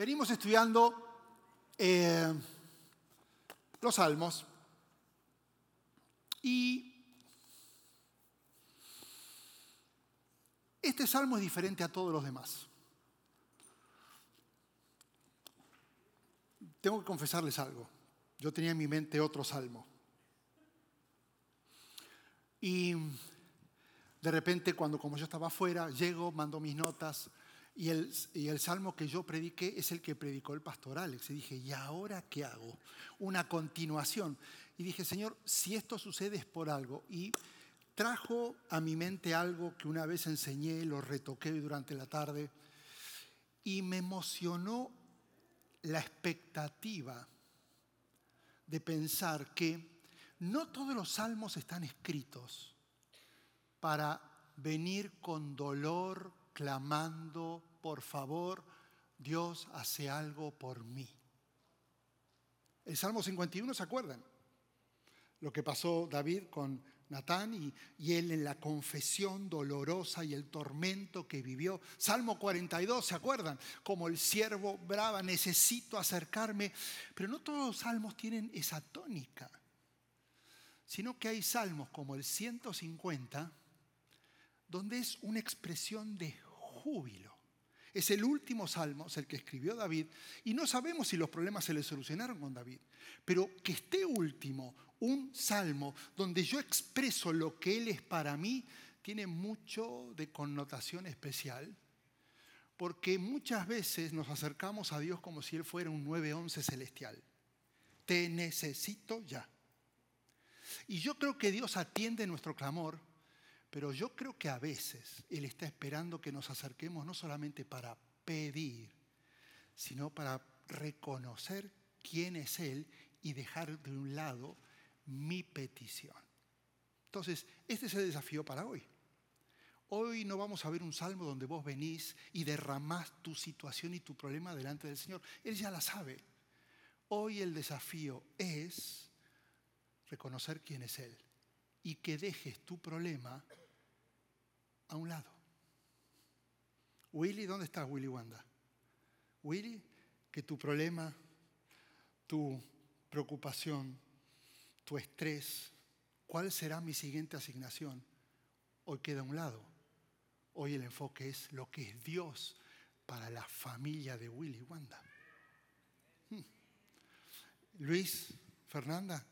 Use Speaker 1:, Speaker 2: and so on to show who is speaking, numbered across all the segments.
Speaker 1: Venimos estudiando eh, los salmos y este salmo es diferente a todos los demás. Tengo que confesarles algo. Yo tenía en mi mente otro salmo. Y de repente, cuando como yo estaba afuera, llego, mando mis notas, y el, y el, salmo que yo prediqué es el que predicó el pastor Alex. Y dije, ¿y ahora qué hago? Una continuación. Y dije, Señor, si esto sucede es por algo. Y trajo a mi mente algo que una vez enseñé, lo retoqué durante la tarde, y me emocionó la expectativa de pensar que no todos los salmos están escritos para venir con dolor, clamando, por favor, Dios hace algo por mí. El Salmo 51, ¿se acuerdan? Lo que pasó David con Natán y, y, él en la confesión dolorosa y el tormento que vivió. Salmo 42, ¿se acuerdan? Como el siervo brava, necesito acercarme. Pero no todos los salmos tienen esa tónica, sino que hay salmos como el 150, donde es una expresión de júbilo. Es el último salmo, es el que escribió David, y no sabemos si los problemas se le solucionaron con David, pero que esté último, un salmo donde yo expreso lo que Él es para mí, tiene mucho de connotación especial, porque muchas veces nos acercamos a Dios como si Él fuera un 911 celestial. Te necesito ya. Y yo creo que Dios atiende nuestro clamor pero yo creo que a veces Él está esperando que nos acerquemos no solamente para pedir, sino para reconocer quién es Él y dejar de un lado mi petición. Entonces, este es el desafío para hoy. Hoy no vamos a ver un salmo donde vos venís y derramás tu situación y tu problema delante del Señor. Él ya la sabe. Hoy el desafío es reconocer quién es Él y que dejes tu problema a un lado. Willy, ¿dónde estás, Willy Wanda? Willy, que tu problema, tu preocupación, tu estrés, ¿cuál será mi siguiente asignación? Hoy queda a un lado. Hoy el enfoque es lo que es Dios para la familia de Willy Wanda. Hmm. Luis, Fernanda,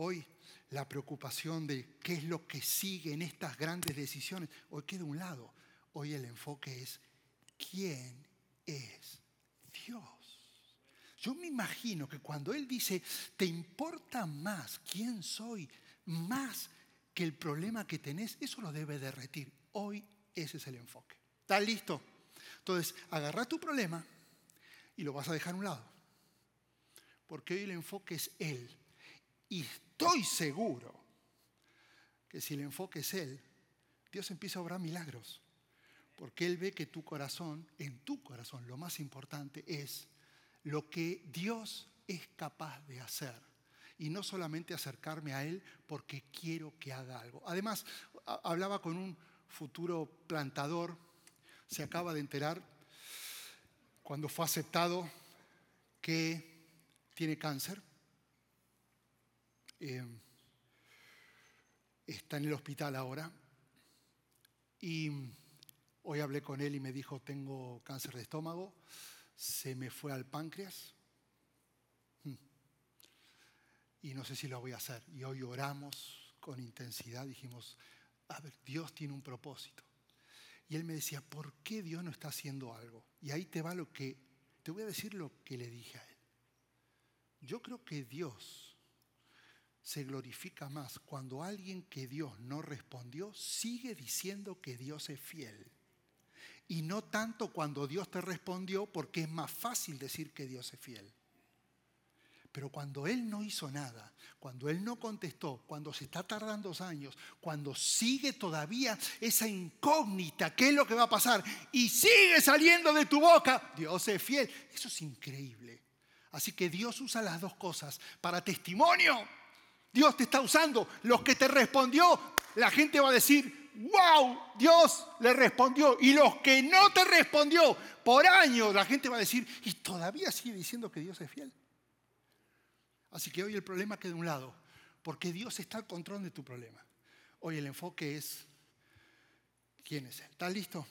Speaker 1: Hoy la preocupación de qué es lo que sigue en estas grandes decisiones, hoy queda a un lado. Hoy el enfoque es quién es Dios. Yo me imagino que cuando Él dice, te importa más quién soy, más que el problema que tenés, eso lo debe derretir. Hoy ese es el enfoque. ¿Estás listo? Entonces, agarra tu problema y lo vas a dejar a un lado. Porque hoy el enfoque es Él. Y estoy seguro que si el enfoque es Él, Dios empieza a obrar milagros. Porque Él ve que tu corazón, en tu corazón, lo más importante es lo que Dios es capaz de hacer. Y no solamente acercarme a Él porque quiero que haga algo. Además, hablaba con un futuro plantador, se acaba de enterar cuando fue aceptado que tiene cáncer eh, está en el hospital ahora. Y hoy hablé con él y me dijo, tengo cáncer de estómago, se me fue al páncreas hmm. y no sé si lo voy a hacer. Y hoy oramos con intensidad, dijimos, a ver, Dios tiene un propósito. Y él me decía, ¿por qué Dios no está haciendo algo? Y ahí te va lo que, te voy a decir lo que le dije a él. Yo creo que Dios se glorifica más cuando alguien que Dios no respondió sigue diciendo que Dios es fiel. Y no tanto cuando Dios te respondió porque es más fácil decir que Dios es fiel. Pero cuando Él no hizo nada, cuando Él no contestó, cuando se está tardando años, cuando sigue todavía esa incógnita, ¿qué es lo que va a pasar? Y sigue saliendo de tu boca, Dios es fiel. Eso es increíble. Así que Dios usa las dos cosas para testimonio Dios te está usando. Los que te respondió, la gente va a decir, wow, Dios le respondió. Y los que no te respondió por años, la gente va a decir, y todavía sigue diciendo que Dios es fiel. Así que hoy el problema queda de un lado, porque Dios está al control de tu problema. Hoy el enfoque es, ¿quién es Él? ¿Estás listo?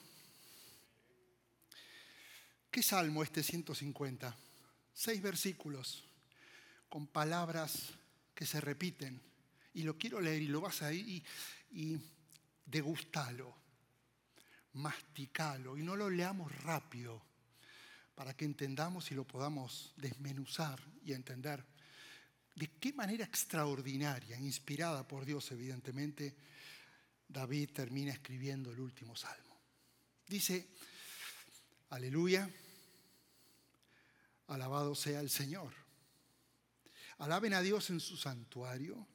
Speaker 1: ¿Qué salmo este 150? Seis versículos con palabras que se repiten. Y lo quiero leer y lo vas a ir y, y degustalo, masticalo y no lo leamos rápido para que entendamos y lo podamos desmenuzar y entender de qué manera extraordinaria, inspirada por Dios evidentemente, David termina escribiendo el último salmo. Dice, aleluya, alabado sea el Señor. Alaben a Dios en su santuario,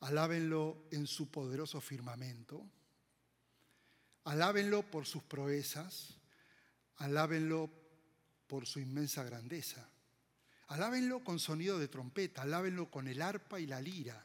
Speaker 1: alábenlo en su poderoso firmamento, alábenlo por sus proezas, alábenlo por su inmensa grandeza. Alábenlo con sonido de trompeta, alábenlo con el arpa y la lira.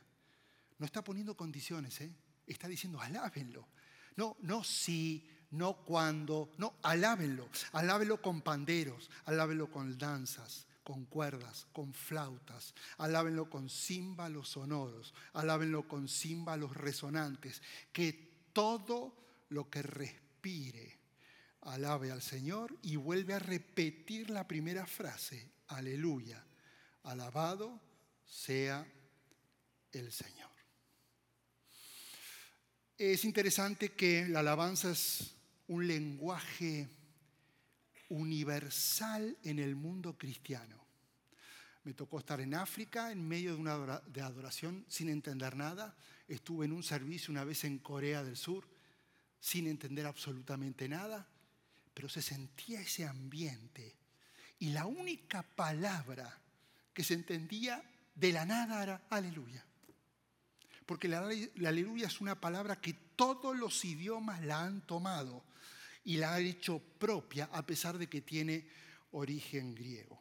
Speaker 1: No está poniendo condiciones, ¿eh? está diciendo alábenlo. No, no sí, no cuando, no, alábenlo. Alábenlo con panderos, alábenlo con danzas, con cuerdas, con flautas. Alábenlo con címbalos sonoros, alábenlo con címbalos resonantes. Que todo lo que respire alabe al Señor y vuelve a repetir la primera frase, aleluya, alabado sea el Señor. Es interesante que la alabanza es un lenguaje universal en el mundo cristiano. Me tocó estar en África en medio de una de adoración sin entender nada. Estuve en un servicio una vez en Corea del Sur sin entender absolutamente nada, pero se sentía ese ambiente y la única palabra que se entendía de la nada era aleluya. Porque la, aleluya es una palabra que todos los idiomas la han tomado y la han hecho propia a pesar de que tiene origen griego.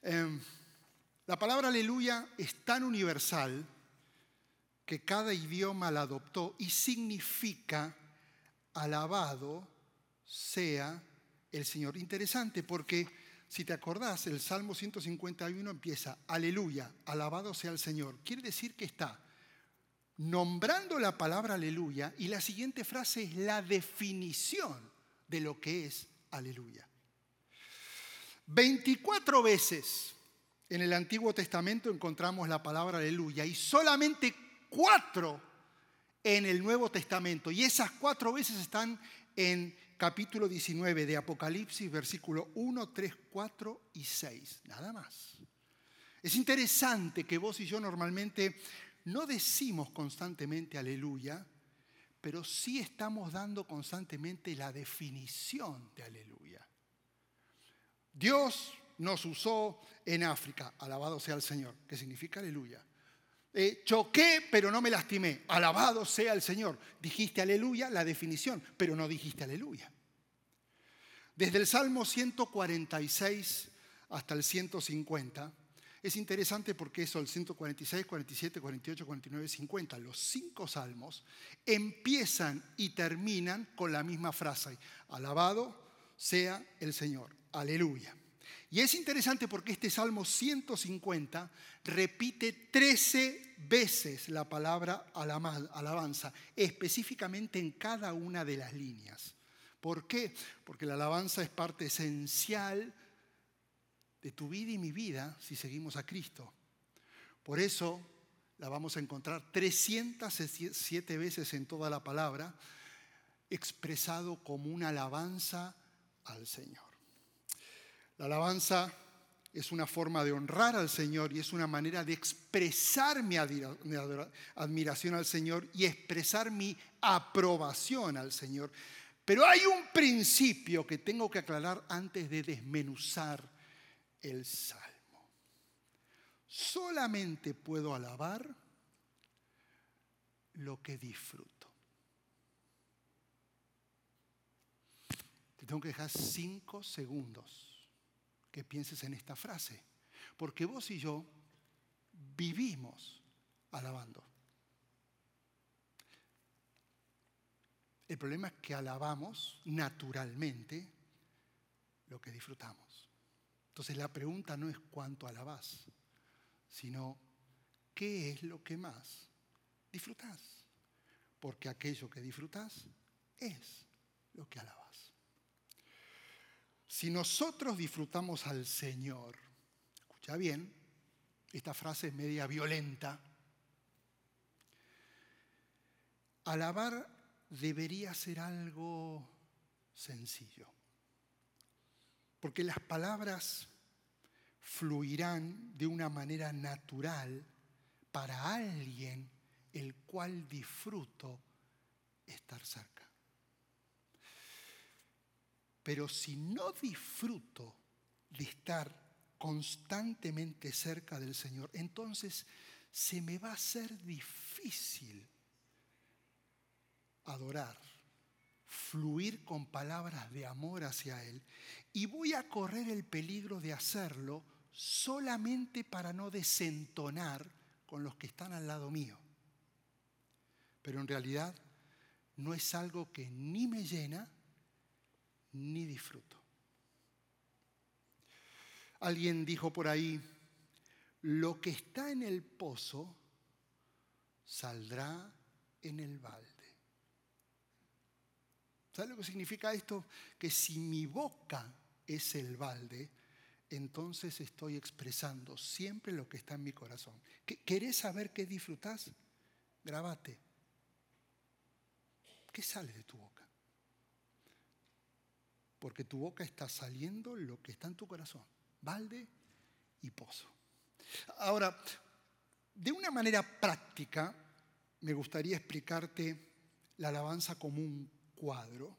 Speaker 1: Em, la palabra aleluya es tan universal que cada idioma la adoptó y significa alabado sea el Señor. Interesante porque si te acordás, el Salmo 151 empieza, aleluya, alabado sea el Señor. Quiere decir que está nombrando la palabra aleluya y la siguiente frase es la definición de lo que es aleluya. 24 veces en el Antiguo Testamento encontramos la palabra aleluya y solamente cuatro en el Nuevo Testamento. Y esas cuatro veces están en capítulo 19 de Apocalipsis, versículo 1, 3, 4 y 6. Nada más. Es interesante que vos y yo normalmente no decimos constantemente aleluya, pero sí estamos dando constantemente la definición de aleluya. Dios nos usó en África, alabado sea el Señor, que significa aleluya. Eh, choqué, pero no me lastimé. Alabado sea el Señor. Dijiste aleluya, la definición, pero no dijiste aleluya. Desde el Salmo 146 hasta el 150, es interesante porque eso, el 146, 47, 48, 49, 50, los cinco salmos empiezan y terminan con la misma frase. Alabado sea el Señor. Aleluya. Y es interesante porque este Salmo 150 repite 13 veces la palabra alabanza, específicamente en cada una de las líneas. ¿Por qué? Porque la alabanza es parte esencial de tu vida y mi vida si seguimos a Cristo. Por eso la vamos a encontrar 307 veces en toda la palabra, expresado como una alabanza al Señor. La alabanza es una forma de honrar al Señor y es una manera de expresar mi admiración al Señor y expresar mi aprobación al Señor. Pero hay un principio que tengo que aclarar antes de desmenuzar el salmo. Solamente puedo alabar lo que disfruto. Te tengo que dejar cinco segundos que pienses en esta frase, porque vos y yo vivimos alabando. El problema es que alabamos naturalmente lo que disfrutamos. Entonces la pregunta no es cuánto alabás, sino qué es lo que más disfrutás. Porque aquello que disfrutás es lo que alabas. Si nosotros disfrutamos al Señor, escucha bien, esta frase es media violenta, alabar debería ser algo sencillo, porque las palabras fluirán de una manera natural para alguien el cual disfruto estar cerca. Pero si no disfruto de estar constantemente cerca del Señor, entonces se me va a hacer difícil adorar, fluir con palabras de amor hacia Él. Y voy a correr el peligro de hacerlo solamente para no desentonar con los que están al lado mío. Pero en realidad no es algo que ni me llena ni disfruto. Alguien dijo por ahí, lo que está en el pozo saldrá en el balde. ¿Sabes lo que significa esto? Que si mi boca es el balde, entonces estoy expresando siempre lo que está en mi corazón. ¿Querés saber qué disfrutás? Grabate. ¿Qué sale de tu boca? Porque tu boca está saliendo lo que está en tu corazón, balde y pozo. Ahora, de una manera práctica, me gustaría explicarte la alabanza como un cuadro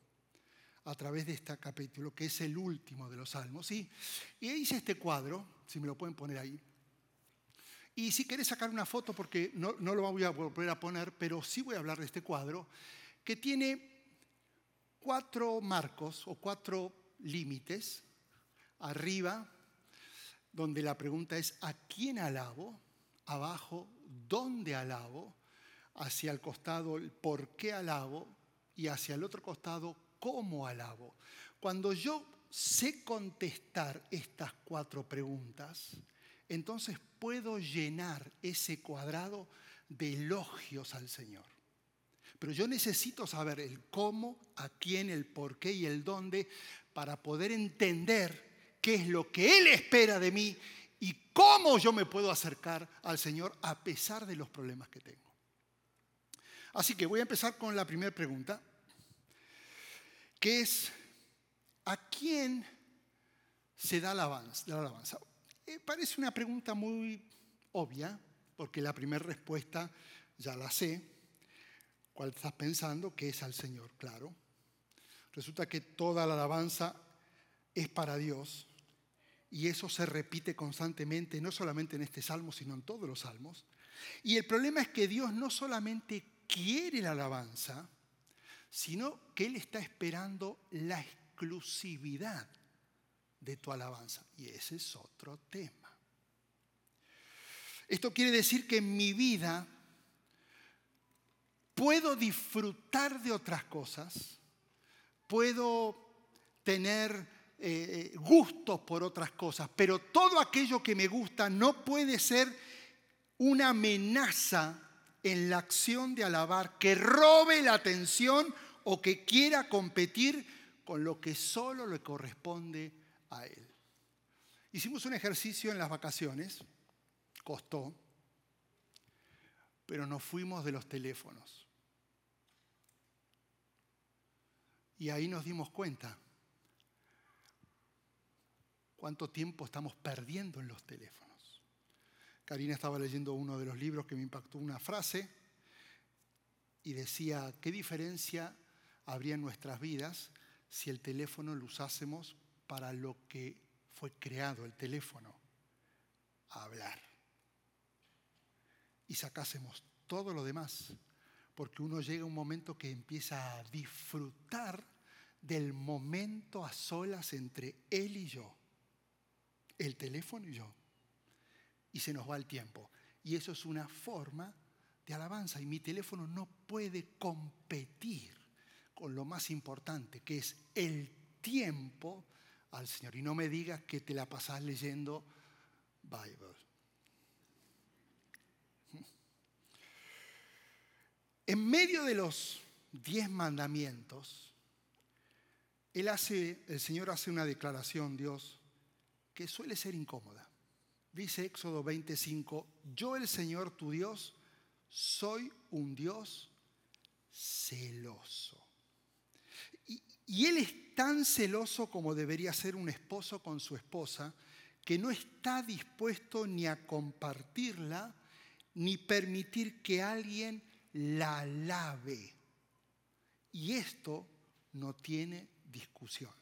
Speaker 1: a través de este capítulo, que es el último de los salmos. Y, y hice este cuadro, si me lo pueden poner ahí. Y si querés sacar una foto, porque no, no lo voy a volver a poner, pero sí voy a hablar de este cuadro, que tiene cuatro marcos o cuatro límites arriba, donde la pregunta es ¿a quién alabo? Abajo, ¿dónde alabo? Hacia el costado, el ¿por qué alabo? Y hacia el otro costado, ¿cómo alabo? Cuando yo sé contestar estas cuatro preguntas, entonces puedo llenar ese cuadrado de elogios al Señor. Pero yo necesito saber el cómo, a quién, el por qué y el dónde para poder entender qué es lo que Él espera de mí y cómo yo me puedo acercar al Señor a pesar de los problemas que tengo. Así que voy a empezar con la primera pregunta, que es, ¿a quién se da la alabanza? Eh, parece una pregunta muy obvia, porque la primera respuesta ya la sé, ¿Cuál estás pensando? Que es al Señor, claro. Resulta que toda la alabanza es para Dios y eso se repite constantemente, no solamente en este salmo, sino en todos los salmos. Y el problema es que Dios no solamente quiere la alabanza, sino que Él está esperando la exclusividad de tu alabanza. Y ese es otro tema. Esto quiere decir que en mi vida puedo disfrutar de otras cosas, puedo tener eh, eh, gustos por otras cosas, pero todo aquello que me gusta no puede ser una amenaza en la acción de alabar que robe la atención o que quiera competir con lo que solo le corresponde a él. Hicimos un ejercicio en las vacaciones, costó, pero nos fuimos de los teléfonos. Y ahí nos dimos cuenta cuánto tiempo estamos perdiendo en los teléfonos. Karina estaba leyendo uno de los libros que me impactó una frase y decía, ¿qué diferencia habría en nuestras vidas si el teléfono lo usásemos para lo que fue creado el teléfono? Hablar. Y sacásemos todo lo demás porque uno llega a un momento que empieza a disfrutar del momento a solas entre él y yo, el teléfono y yo. Y se nos va el tiempo. Y eso es una forma de alabanza. Y mi teléfono no puede competir con lo más importante, que es el tiempo al Señor. Y no me digas que te la pasás leyendo Bible. En medio de los diez mandamientos, él hace, el Señor hace una declaración, Dios, que suele ser incómoda. Dice Éxodo 25, yo el Señor tu Dios soy un Dios celoso. Y, y, Él es tan celoso como debería ser un esposo con su esposa, que no está dispuesto ni a compartirla, ni permitir que alguien la lave. Y esto no tiene discusión.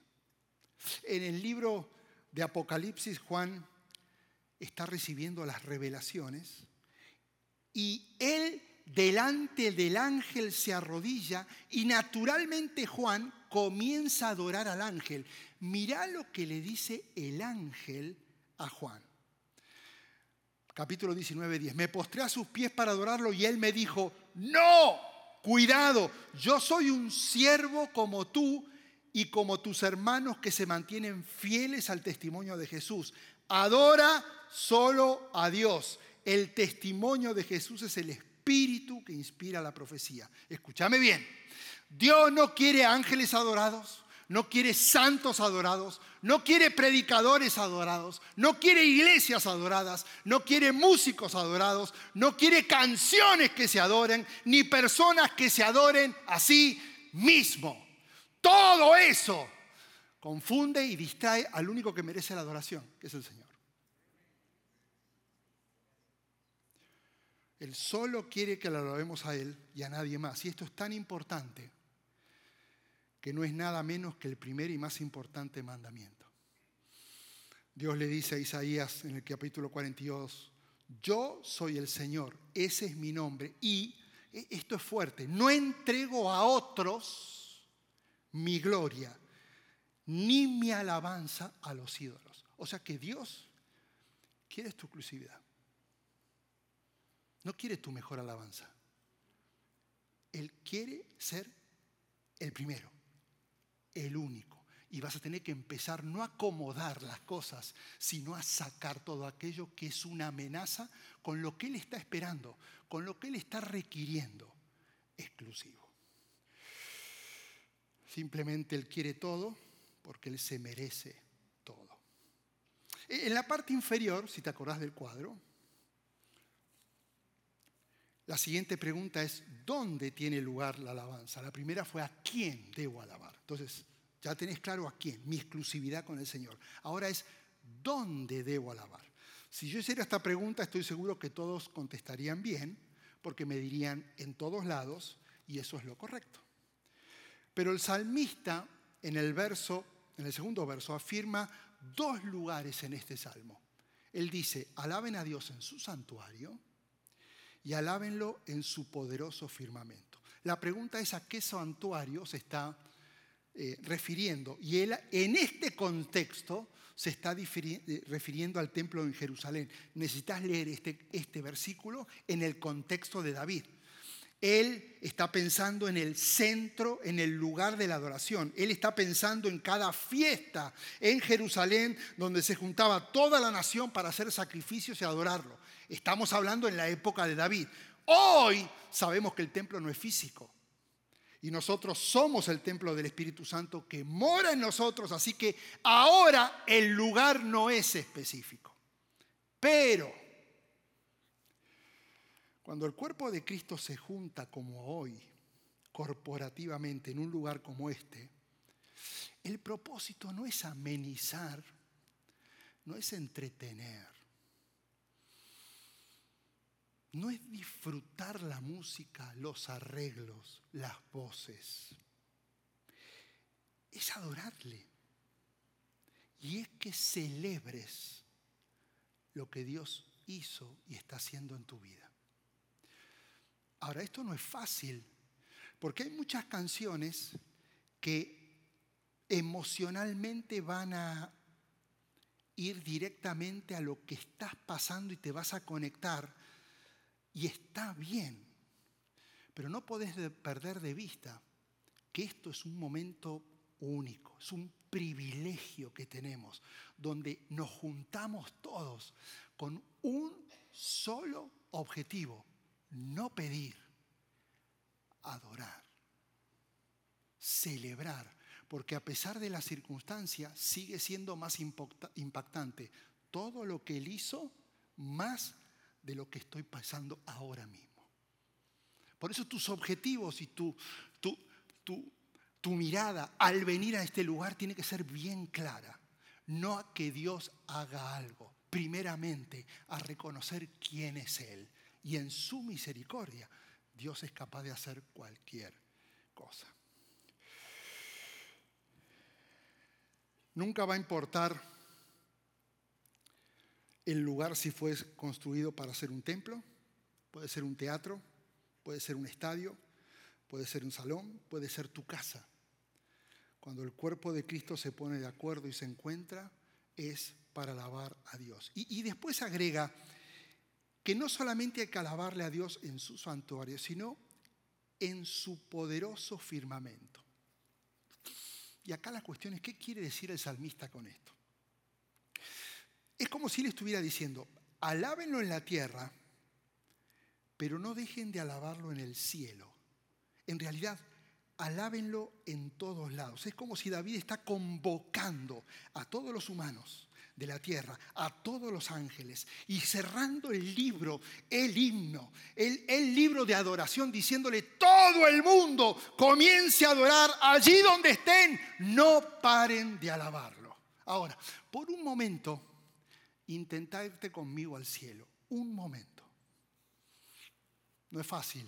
Speaker 1: En el libro de Apocalipsis, Juan está recibiendo las revelaciones y él delante del ángel se arrodilla y naturalmente Juan comienza a adorar al ángel. Mirá lo que le dice el ángel a Juan. Capítulo 19, 10. Me postré a sus pies para adorarlo y él me dijo, no, cuidado, yo soy un siervo como tú y como tus hermanos que se mantienen fieles al testimonio de Jesús. Adora solo a Dios. El testimonio de Jesús es el espíritu que inspira la profecía. Escúchame bien. Dios no quiere ángeles adorados, no quiere santos adorados, no quiere predicadores adorados, no quiere iglesias adoradas, no quiere músicos adorados, no quiere canciones que se adoren, ni personas que se adoren a sí mismo. Todo eso confunde y distrae al único que merece la adoración, que es el Señor. Él solo quiere que lo alabemos a Él y a nadie más. Y esto es tan importante que no es nada menos que el primer y más importante mandamiento. Dios le dice a Isaías en el capítulo 42, yo soy el Señor, ese es mi nombre. Y e, esto es fuerte, no entrego a otros mi gloria, ni mi alabanza a los ídolos. O sea que Dios quiere tu exclusividad. No quiere tu mejor alabanza. Él quiere ser el primero, el único. Y vas a tener que empezar no a acomodar las cosas, sino a sacar todo aquello que es una amenaza con lo que Él está esperando, con lo que Él está requiriendo exclusivo. Simplemente Él quiere todo porque Él se merece todo. En la parte inferior, si te acordás del cuadro, la siguiente pregunta es, ¿dónde tiene lugar la alabanza? La primera fue, ¿a quién debo alabar? Entonces, ya tenés claro a quién, mi exclusividad con el Señor. Ahora es, ¿dónde debo alabar? Si yo hiciera esta pregunta, estoy seguro que todos contestarían bien, porque me dirían en todos lados, y eso es lo correcto. Pero el salmista en el verso, en el segundo verso, afirma dos lugares en este salmo. Él dice, alaben a Dios en su santuario y alábenlo en su poderoso firmamento. La pregunta es a qué santuario se está eh, refiriendo. Y él en este contexto se está eh, refiriendo al templo en Jerusalén. Necesitas leer este, este versículo en el contexto de David. Él está pensando en el centro, en el lugar de la adoración. Él está pensando en cada fiesta en Jerusalén donde se juntaba toda la nación para hacer sacrificios y adorarlo. Estamos hablando en la época de David. Hoy sabemos que el templo no es físico. Y nosotros somos el templo del Espíritu Santo que mora en nosotros. Así que ahora el lugar no es específico. Pero cuando el cuerpo de Cristo se junta como hoy, corporativamente, en un lugar como este, el propósito no es amenizar, no es entretener, no es disfrutar la música, los arreglos, las voces, es adorarle. Y es que celebres lo que Dios hizo y está haciendo en tu vida. Ahora, esto no es fácil, porque hay muchas canciones que emocionalmente van a ir directamente a lo que estás pasando y te vas a conectar. Y está bien, pero no podés perder de vista que esto es un momento único, es un privilegio que tenemos, donde nos juntamos todos con un solo objetivo, no pedir, adorar, celebrar, porque a pesar de la circunstancia sigue siendo más impactante todo lo que Él hizo más de lo que estoy pasando ahora mismo. Por eso tus objetivos y tu, tu, tu, tu mirada al venir a este lugar tiene que ser bien clara. No a que Dios haga algo, primeramente a reconocer quién es Él. Y en su misericordia, Dios es capaz de hacer cualquier cosa. Nunca va a importar el lugar si fue construido para ser un templo, puede ser un teatro, puede ser un estadio, puede ser un salón, puede ser tu casa. Cuando el cuerpo de Cristo se pone de acuerdo y se encuentra, es para alabar a Dios. Y, y después agrega que no solamente hay que alabarle a Dios en su santuario, sino en su poderoso firmamento. Y acá la cuestión es, ¿qué quiere decir el salmista con esto? Es como si le estuviera diciendo, alábenlo en la tierra, pero no dejen de alabarlo en el cielo. En realidad, alábenlo en todos lados. Es como si David está convocando a todos los humanos de la tierra, a todos los ángeles, y cerrando el libro, el himno, el, el, libro de adoración, diciéndole, todo el mundo comience a adorar allí donde estén, no paren de alabarlo. Ahora, por un momento, intenta irte conmigo al cielo, un momento. No es fácil,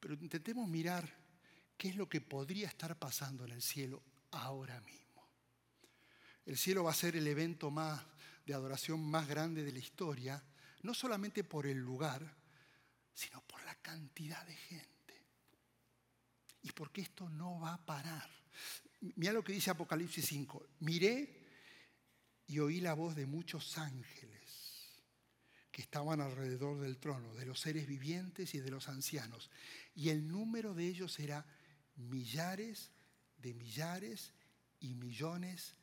Speaker 1: pero intentemos mirar qué es lo que podría estar pasando en el cielo ahora mismo. El cielo va a ser el evento más de adoración más grande de la historia, no solamente por el lugar, sino por la cantidad de gente. Y porque esto no va a parar. Mira lo que dice Apocalipsis 5. Miré y oí la voz de muchos ángeles que estaban alrededor del trono, de los seres vivientes y de los ancianos. Y el número de ellos era millares de millares y millones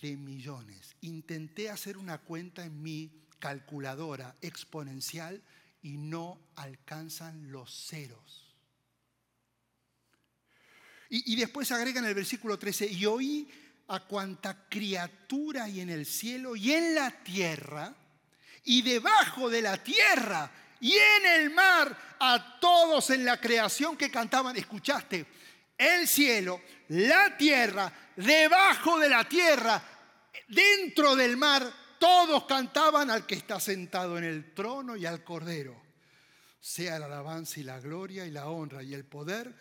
Speaker 1: de millones. Intenté hacer una cuenta en mi calculadora exponencial y no alcanzan los ceros. Y, y después agrega en el versículo 13, y oí a cuanta criatura hay en el cielo y en la tierra y debajo de la tierra y en el mar a todos en la creación que cantaban, escuchaste, el cielo, la tierra, debajo de la tierra, dentro del mar, todos cantaban al que está sentado en el trono y al cordero. Sea la alabanza y la gloria y la honra y el poder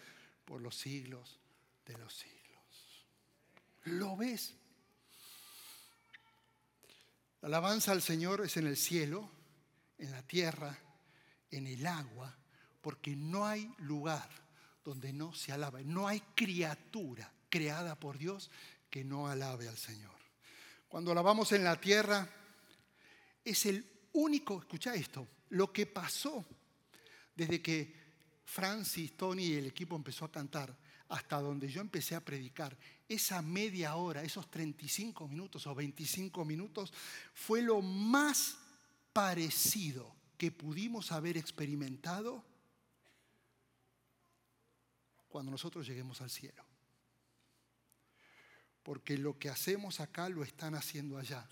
Speaker 1: por los siglos de los siglos. ¿Lo ves? La alabanza al Señor es en el cielo, en la tierra, en el agua, porque no hay lugar donde no se alabe. No hay criatura creada por Dios que no alabe al Señor. Cuando alabamos en la tierra, es el único, escucha esto, lo que pasó desde que Francis, Tony y el equipo empezó a cantar hasta donde yo empecé a predicar, esa media hora, esos 35 minutos o 25 minutos, fue lo más parecido que pudimos haber experimentado cuando nosotros lleguemos al cielo. Porque lo que hacemos acá lo están haciendo allá.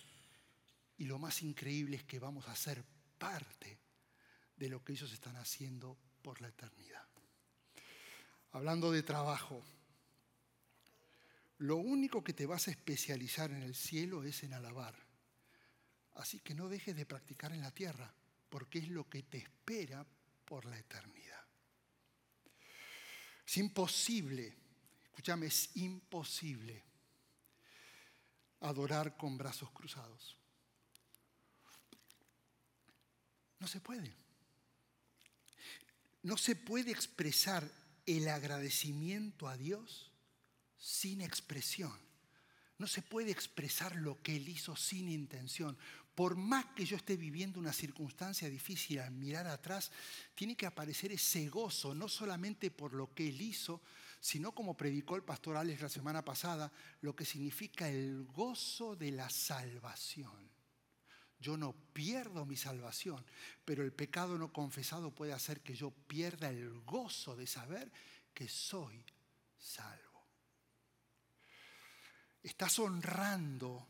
Speaker 1: Y lo más increíble es que vamos a ser parte de lo que ellos están haciendo por la eternidad. Hablando de trabajo, lo único que te vas a especializar en el cielo es en alabar. Así que no dejes de practicar en la tierra, porque es lo que te espera por la eternidad. Es imposible, escúchame, es imposible adorar con brazos cruzados. No se puede. No se puede expresar el agradecimiento a Dios sin expresión. No se puede expresar lo que Él hizo sin intención. Por más que yo esté viviendo una circunstancia difícil al mirar atrás, tiene que aparecer ese gozo, no solamente por lo que Él hizo, sino como predicó el pastor Alex la semana pasada, lo que significa el gozo de la salvación. Yo no pierdo mi salvación, pero el pecado no confesado puede hacer que yo pierda el gozo de saber que soy salvo. Estás honrando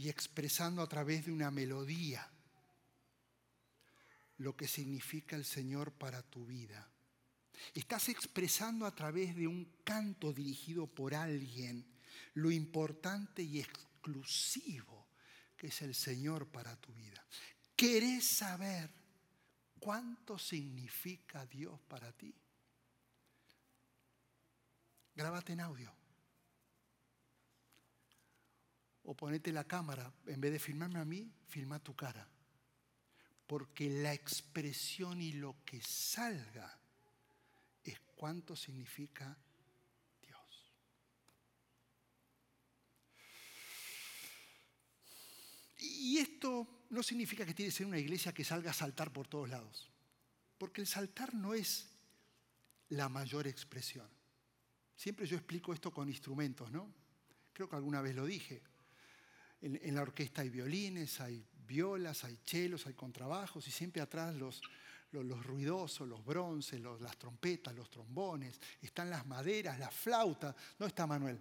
Speaker 1: y expresando a través de una melodía lo que significa el Señor para tu vida. Estás expresando a través de un canto dirigido por alguien lo importante y exclusivo que es el Señor para tu vida. ¿Querés saber cuánto significa Dios para ti? Grábate en audio. O ponete la cámara, en vez de filmarme a mí, filma tu cara. Porque la expresión y lo que salga es cuánto significa Dios. Y esto no significa que tiene que ser una iglesia que salga a saltar por todos lados, porque el saltar no es la mayor expresión. Siempre yo explico esto con instrumentos, ¿no? Creo que alguna vez lo dije. En, la orquesta hay violines, hay violas, hay chelos, hay contrabajos y siempre atrás los, los, ruidosos, los bronces, las trompetas, los trombones, están las maderas, la flauta. ¿Dónde está Manuel?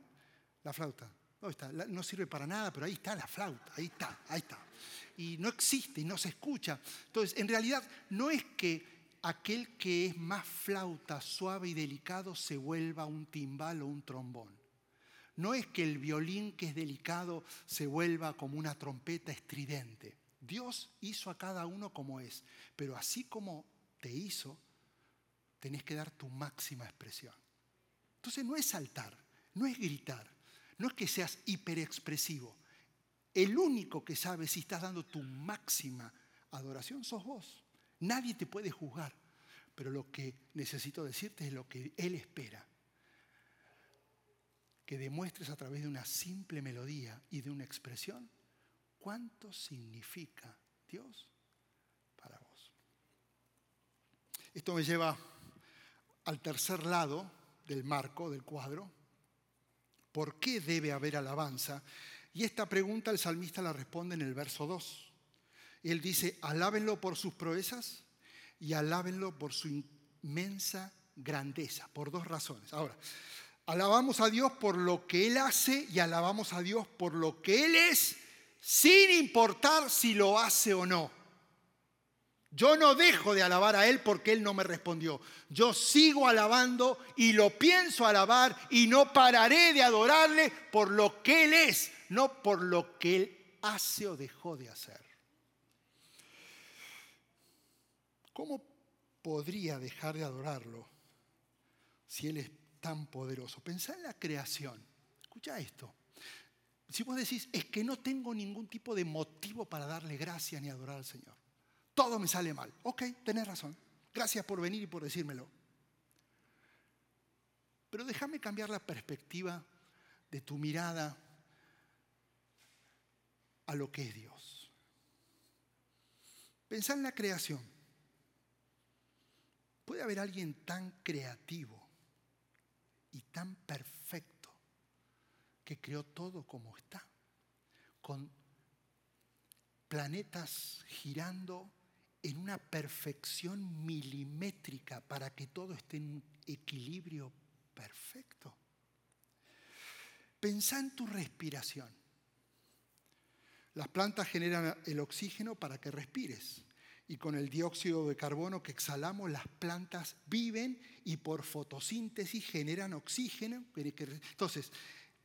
Speaker 1: La flauta. ¿Dónde está? no sirve para nada, pero ahí está la flauta, ahí está, ahí está. Y no existe y no se escucha. Entonces, en realidad, no es que aquel que es más flauta, suave y delicado se vuelva un timbal o un trombón. No es que el violín que es delicado se vuelva como una trompeta estridente. Dios hizo a cada uno como es, pero así como te hizo, tenés que dar tu máxima expresión. Entonces no es saltar, no es gritar, no es que seas hiperexpresivo. El único que sabe si estás dando tu máxima adoración sos vos. Nadie te puede juzgar, pero lo que necesito decirte es lo que Él espera. Que demuestres a través de una simple melodía y de una expresión cuánto significa Dios para vos. Esto me lleva al tercer lado del marco, del cuadro. ¿Por qué debe haber alabanza? Y esta pregunta el salmista la responde en el verso 2. Él dice, alábenlo por sus proezas y alábenlo por su inmensa grandeza, por dos razones. Ahora, alabamos a Dios por lo que Él hace y alabamos a Dios por lo que Él es sin importar si lo hace o no. Yo no dejo de alabar a Él porque Él no me respondió. Yo sigo alabando y lo pienso alabar y no pararé de adorarle por lo que Él es, no por lo que Él hace o dejó de hacer. ¿Cómo podría dejar de adorarlo si Él es tan poderoso? Pensá en la creación. Escucha esto. Si vos decís, es que no tengo ningún tipo de motivo para darle gracias ni adorar al Señor. Todo me sale mal. Ok, tenés razón. Gracias por venir y por decírmelo. Pero déjame cambiar la perspectiva de tu mirada a lo que es Dios. Pensá en la creación. ¿Puede haber alguien tan creativo y tan perfecto que creó todo como está, con planetas girando en una perfección milimétrica para que todo esté en equilibrio perfecto. Pensá en tu respiración. Las plantas generan el oxígeno para que respires. Y con el dióxido de carbono que exhalamos, las plantas viven y por fotosíntesis generan oxígeno. Entonces,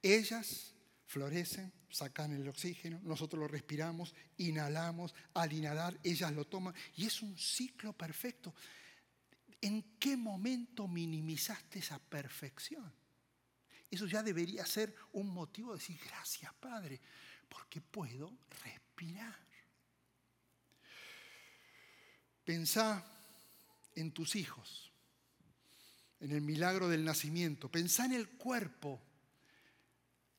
Speaker 1: ellas florecen, sacan el oxígeno, nosotros lo respiramos, inhalamos, al inhalar ellas lo toman y es un ciclo perfecto. ¿En qué momento minimizaste esa perfección? Eso ya debería ser un motivo de decir gracias Padre, porque puedo respirar. Pensá en tus hijos, en el milagro del nacimiento, pensá en el cuerpo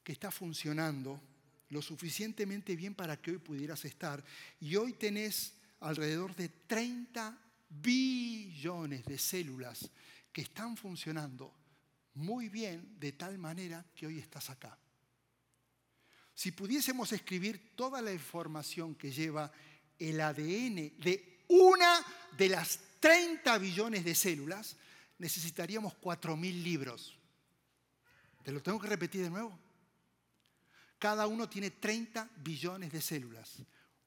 Speaker 1: que está funcionando lo suficientemente bien para que hoy pudieras estar. Y hoy tenés alrededor de 30 billones de células que están funcionando muy bien de tal manera que hoy estás acá. Si pudiésemos escribir toda la información que lleva el ADN de una de las 30 billones de células, necesitaríamos 4.000 libros. ¿Te lo tengo que repetir de nuevo? Cada uno tiene 30 billones de células.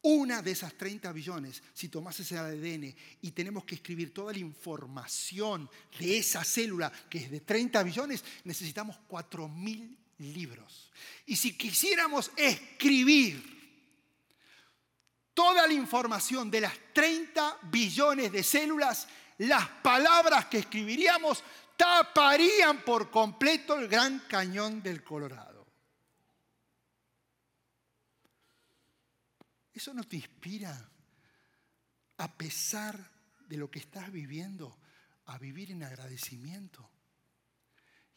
Speaker 1: Una de esas 30 billones, si tomases el ADN y tenemos que escribir toda la información de esa célula que es de 30 billones, necesitamos 4.000 libros. Y si quisiéramos escribir la información de las 30 billones de células, las palabras que escribiríamos taparían por completo el gran cañón del Colorado. ¿Eso no te inspira, a pesar de lo que estás viviendo, a vivir en agradecimiento?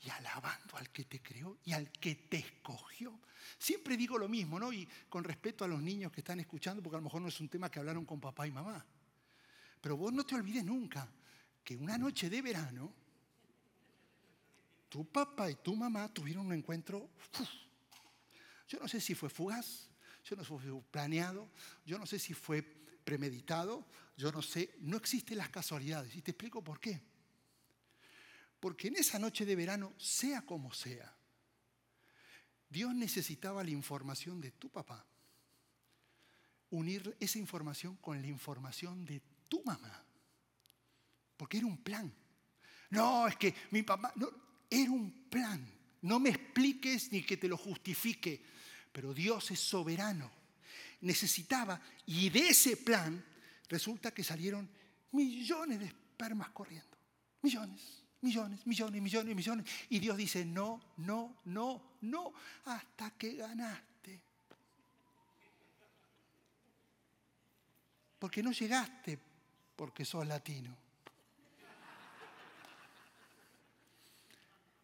Speaker 1: Y alabando al que te creó y al que te escogió. Siempre digo lo mismo, ¿no? Y con respeto a los niños que están escuchando, porque a lo mejor no es un tema que hablaron con papá y mamá. Pero vos no te olvides nunca que una noche de verano, tu papá y tu mamá tuvieron un encuentro, yo no sé si fue fugaz, yo no sé si fue planeado, yo no sé si fue premeditado, yo no sé, no existen las casualidades. Y te explico por qué. Porque en esa noche de verano, sea como sea, Dios necesitaba la información de tu papá, unir esa información con la información de tu mamá. Porque era un plan. No, es que mi papá, no, era un plan. No me expliques ni que te lo justifique pero Dios es soberano. Necesitaba, y de ese plan resulta que salieron millones de espermas corriendo. Millones, millones, millones, millones, millones. Y Dios dice, no, no, no, no, hasta que ganaste. Porque no llegaste porque sos latino.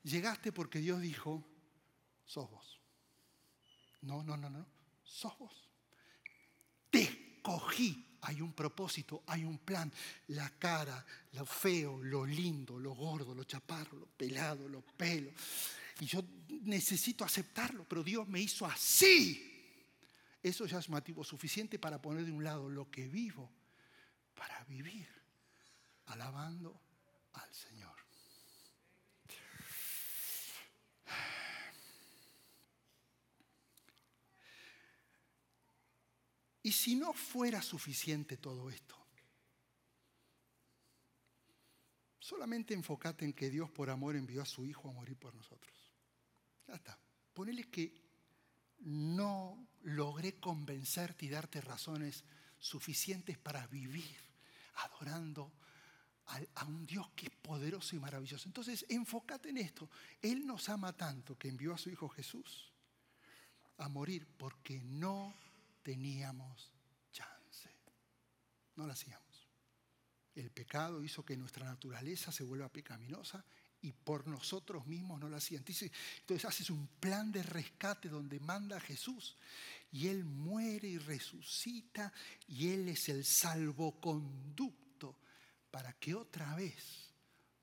Speaker 1: Llegaste porque Dios dijo, sos vos. No, no, no, no. Sos vos. Te escogí. Hay un propósito, hay un plan. La cara, lo feo, lo lindo, lo gordo, lo chaparro, lo pelado, lo pelo. Y yo necesito aceptarlo, pero Dios me hizo así. Eso ya es motivo suficiente para poner de un lado lo que vivo, para vivir alabando al Señor. Y si no fuera suficiente todo esto, solamente enfócate en que Dios por amor envió a su Hijo a morir por nosotros. Ya está. Ponele que no logré convencerte y darte razones suficientes para vivir adorando a, un Dios que es poderoso y maravilloso. Entonces, enfócate en esto. Él nos ama tanto que envió a su Hijo Jesús a morir porque no teníamos chance. No lo hacíamos. El pecado hizo que nuestra naturaleza se vuelva pecaminosa y por nosotros mismos no lo hacían. Entonces, entonces haces un plan de rescate donde manda a Jesús y Él muere y resucita y Él es el salvoconducto para que otra vez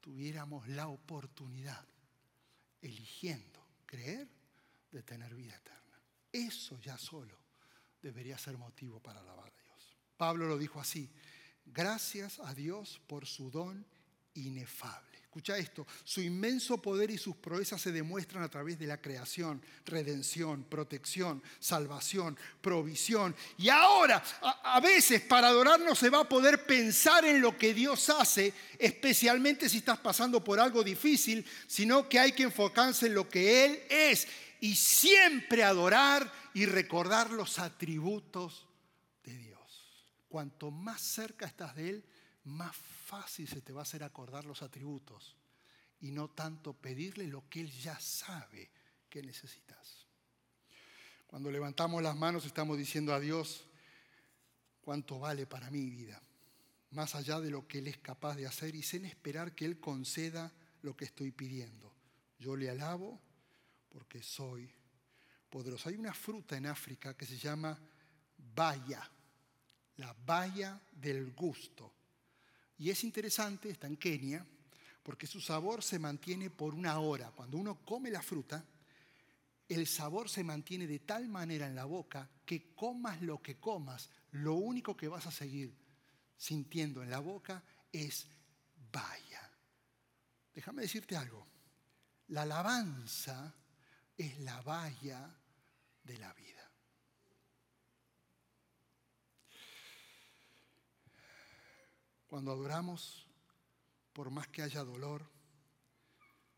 Speaker 1: tuviéramos la oportunidad, eligiendo creer, de tener vida eterna. Eso ya solo debería ser motivo para alabar a Dios. Pablo lo dijo así, gracias a Dios por su don inefable. Escucha esto, su inmenso poder y sus proezas se demuestran a través de la creación, redención, protección, salvación, provisión. Y ahora, a, a, veces para adorarnos se va a poder pensar en lo que Dios hace, especialmente si estás pasando por algo difícil, sino que hay que enfocarse en lo que Él es y siempre adorar y recordar los atributos de Dios. Cuanto más cerca estás de Él, más fácil se te va a hacer acordar los atributos y no tanto pedirle lo que Él ya sabe que necesitas. Cuando levantamos las manos estamos diciendo a Dios cuánto vale para mi vida, más allá de lo que Él es capaz de hacer y sin esperar que Él conceda lo que estoy pidiendo. Yo le alabo porque soy poderoso. Hay una fruta en África que se llama baya, la baya del gusto. Y es interesante, está en Kenia, porque su sabor se mantiene por una hora. Cuando uno come la fruta, el sabor se mantiene de tal manera en la boca que comas lo que comas, lo único que vas a seguir sintiendo en la boca es vaya. Déjame decirte algo. La alabanza es la valla de la vida. Cuando adoramos, por más que haya dolor,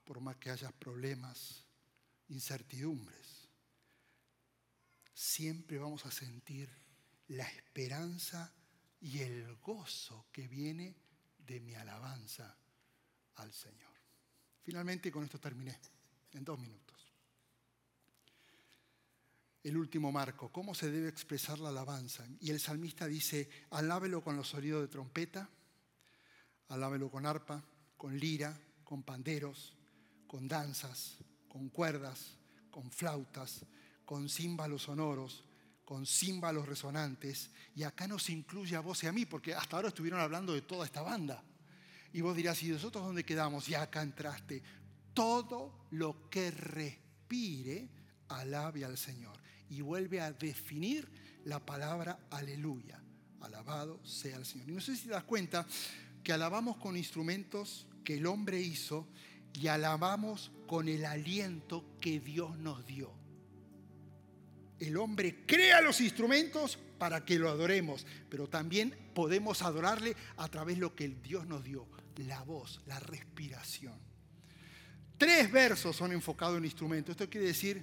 Speaker 1: por más que haya problemas, incertidumbres, siempre vamos a sentir la esperanza y el gozo que viene de mi alabanza al Señor. Finalmente, con esto terminé, en dos minutos. El último marco, ¿cómo se debe expresar la alabanza? Y el salmista dice, alábelo con los sonidos de trompeta, alábelo con arpa, con lira, con panderos, con danzas, con cuerdas, con flautas, con címbalos sonoros, con címbalos resonantes, y acá nos incluye a vos y a mí, porque hasta ahora estuvieron hablando de toda esta banda. Y vos dirás, ¿y nosotros dónde quedamos? Y acá entraste. Todo lo que respire, alabe al Señor. Y vuelve a definir la palabra aleluya. Alabado sea el Señor. Y no sé si te das cuenta que alabamos con instrumentos que el hombre hizo y alabamos con el aliento que Dios nos dio el hombre crea los instrumentos para que lo adoremos, pero también podemos adorarle a través de lo que Dios nos dio, la voz, la respiración. Tres versos son enfocados en instrumentos. Esto quiere decir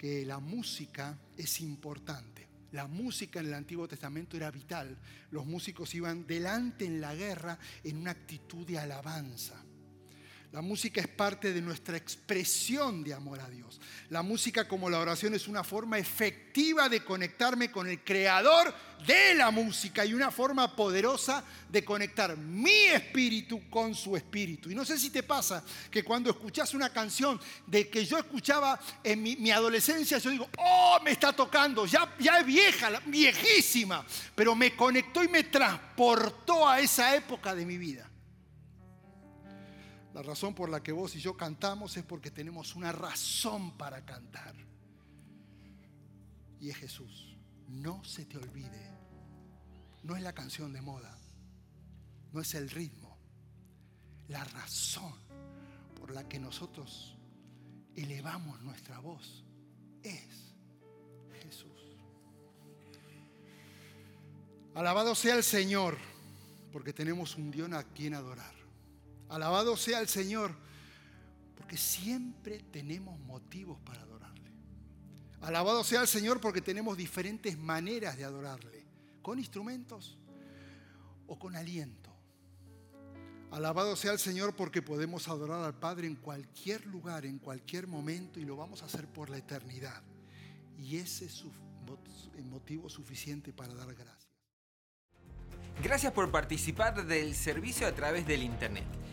Speaker 1: que la música es importante. La música en el Antiguo Testamento era vital. Los músicos iban delante en la guerra en una actitud de alabanza. La música es parte de nuestra expresión de amor a Dios. La música como la oración es una forma efectiva de conectarme con el creador de la música y una forma poderosa de conectar mi espíritu con su espíritu. Y no sé si te pasa que cuando escuchas una canción de que yo escuchaba en mi, adolescencia, yo digo, oh, me está tocando, ya, ya es vieja, viejísima, pero me conectó y me transportó a esa época de mi vida. La razón por la que vos y yo cantamos es porque tenemos una razón para cantar. Y es Jesús. No se te olvide. No es la canción de moda. No es el ritmo. La razón por la que nosotros elevamos nuestra voz es Jesús. Alabado sea el Señor porque tenemos un Dios a quien adorar. Alabado sea el Señor, porque siempre tenemos motivos para adorarle. Alabado sea el Señor porque tenemos diferentes maneras de adorarle, con instrumentos o con aliento. Alabado sea el Señor porque podemos adorar al Padre en cualquier lugar, en cualquier momento y lo vamos a hacer por la eternidad. Y ese es el motivo suficiente para dar gracias.
Speaker 2: Gracias por participar del servicio a través del Internet.